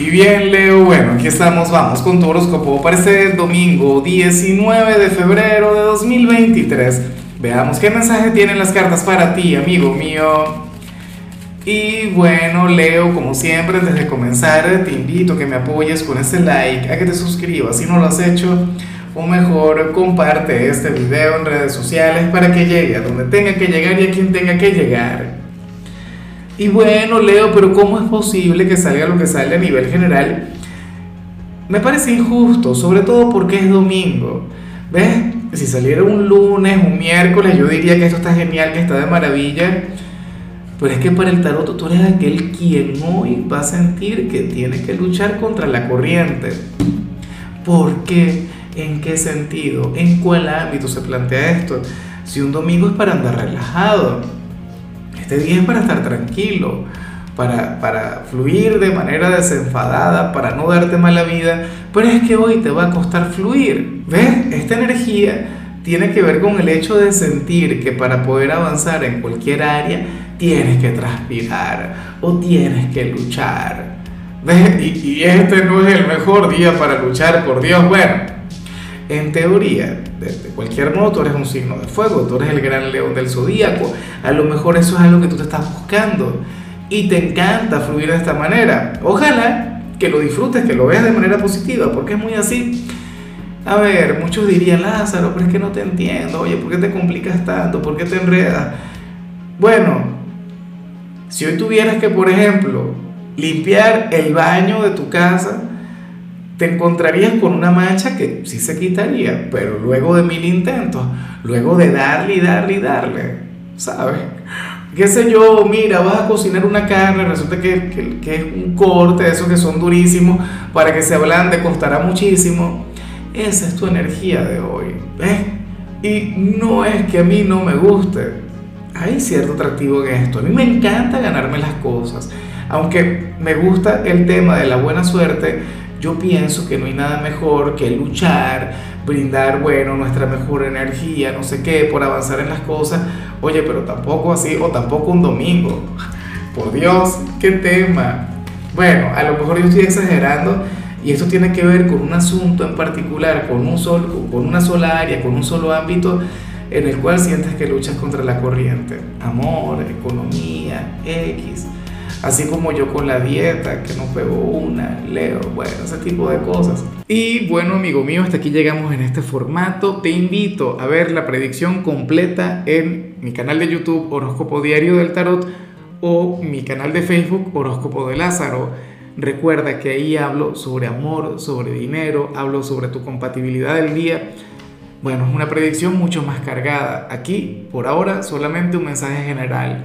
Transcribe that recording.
Y bien, Leo, bueno, aquí estamos, vamos con tu horóscopo para este domingo 19 de febrero de 2023. Veamos qué mensaje tienen las cartas para ti, amigo mío. Y bueno, Leo, como siempre, antes de comenzar, te invito a que me apoyes con ese like, a que te suscribas si no lo has hecho, o mejor, comparte este video en redes sociales para que llegue a donde tenga que llegar y a quien tenga que llegar. Y bueno, Leo, pero ¿cómo es posible que salga lo que sale a nivel general? Me parece injusto, sobre todo porque es domingo. ¿Ves? Si saliera un lunes, un miércoles, yo diría que esto está genial, que está de maravilla. Pero es que para el tarot tú eres aquel quien hoy va a sentir que tiene que luchar contra la corriente. ¿Por qué? ¿En qué sentido? ¿En cuál ámbito se plantea esto? Si un domingo es para andar relajado, este día es para estar tranquilo, para, para fluir de manera desenfadada, para no darte mala vida, pero es que hoy te va a costar fluir. ¿Ves? Esta energía tiene que ver con el hecho de sentir que para poder avanzar en cualquier área tienes que transpirar o tienes que luchar. ¿Ves? Y, y este no es el mejor día para luchar, por Dios. Bueno, en teoría, de, cualquier modo, tú eres un signo de fuego, tú eres el gran león del zodíaco. A lo mejor eso es algo que tú te estás buscando y te encanta fluir de esta manera. Ojalá que lo disfrutes, que lo veas de manera positiva, porque es muy así. A ver, muchos dirían, Lázaro, pero es que no te entiendo. Oye, ¿por qué te complicas tanto? ¿Por qué te enredas? Bueno, si hoy tuvieras que, por ejemplo, limpiar el baño de tu casa, te encontrarías con una mancha que sí se quitaría, pero luego de mil intentos, luego de darle y darle y darle, ¿sabes? Qué sé yo, mira, vas a cocinar una carne, resulta que, que, que es un corte, esos que son durísimos, para que se ablande costará muchísimo. Esa es tu energía de hoy, ¿ves? Y no es que a mí no me guste, hay cierto atractivo en esto. A mí me encanta ganarme las cosas, aunque me gusta el tema de la buena suerte yo pienso que no hay nada mejor que luchar, brindar, bueno, nuestra mejor energía, no sé qué, por avanzar en las cosas. Oye, pero tampoco así, o tampoco un domingo. Por Dios, qué tema. Bueno, a lo mejor yo estoy exagerando y esto tiene que ver con un asunto en particular, con, un sol, con una sola área, con un solo ámbito en el cual sientes que luchas contra la corriente. Amor, economía, X así como yo con la dieta, que no pego una, leo, bueno, ese tipo de cosas. Y bueno, amigo mío, hasta aquí llegamos en este formato. Te invito a ver la predicción completa en mi canal de YouTube Horóscopo Diario del Tarot o mi canal de Facebook Horóscopo de Lázaro. Recuerda que ahí hablo sobre amor, sobre dinero, hablo sobre tu compatibilidad del día. Bueno, es una predicción mucho más cargada. Aquí, por ahora, solamente un mensaje general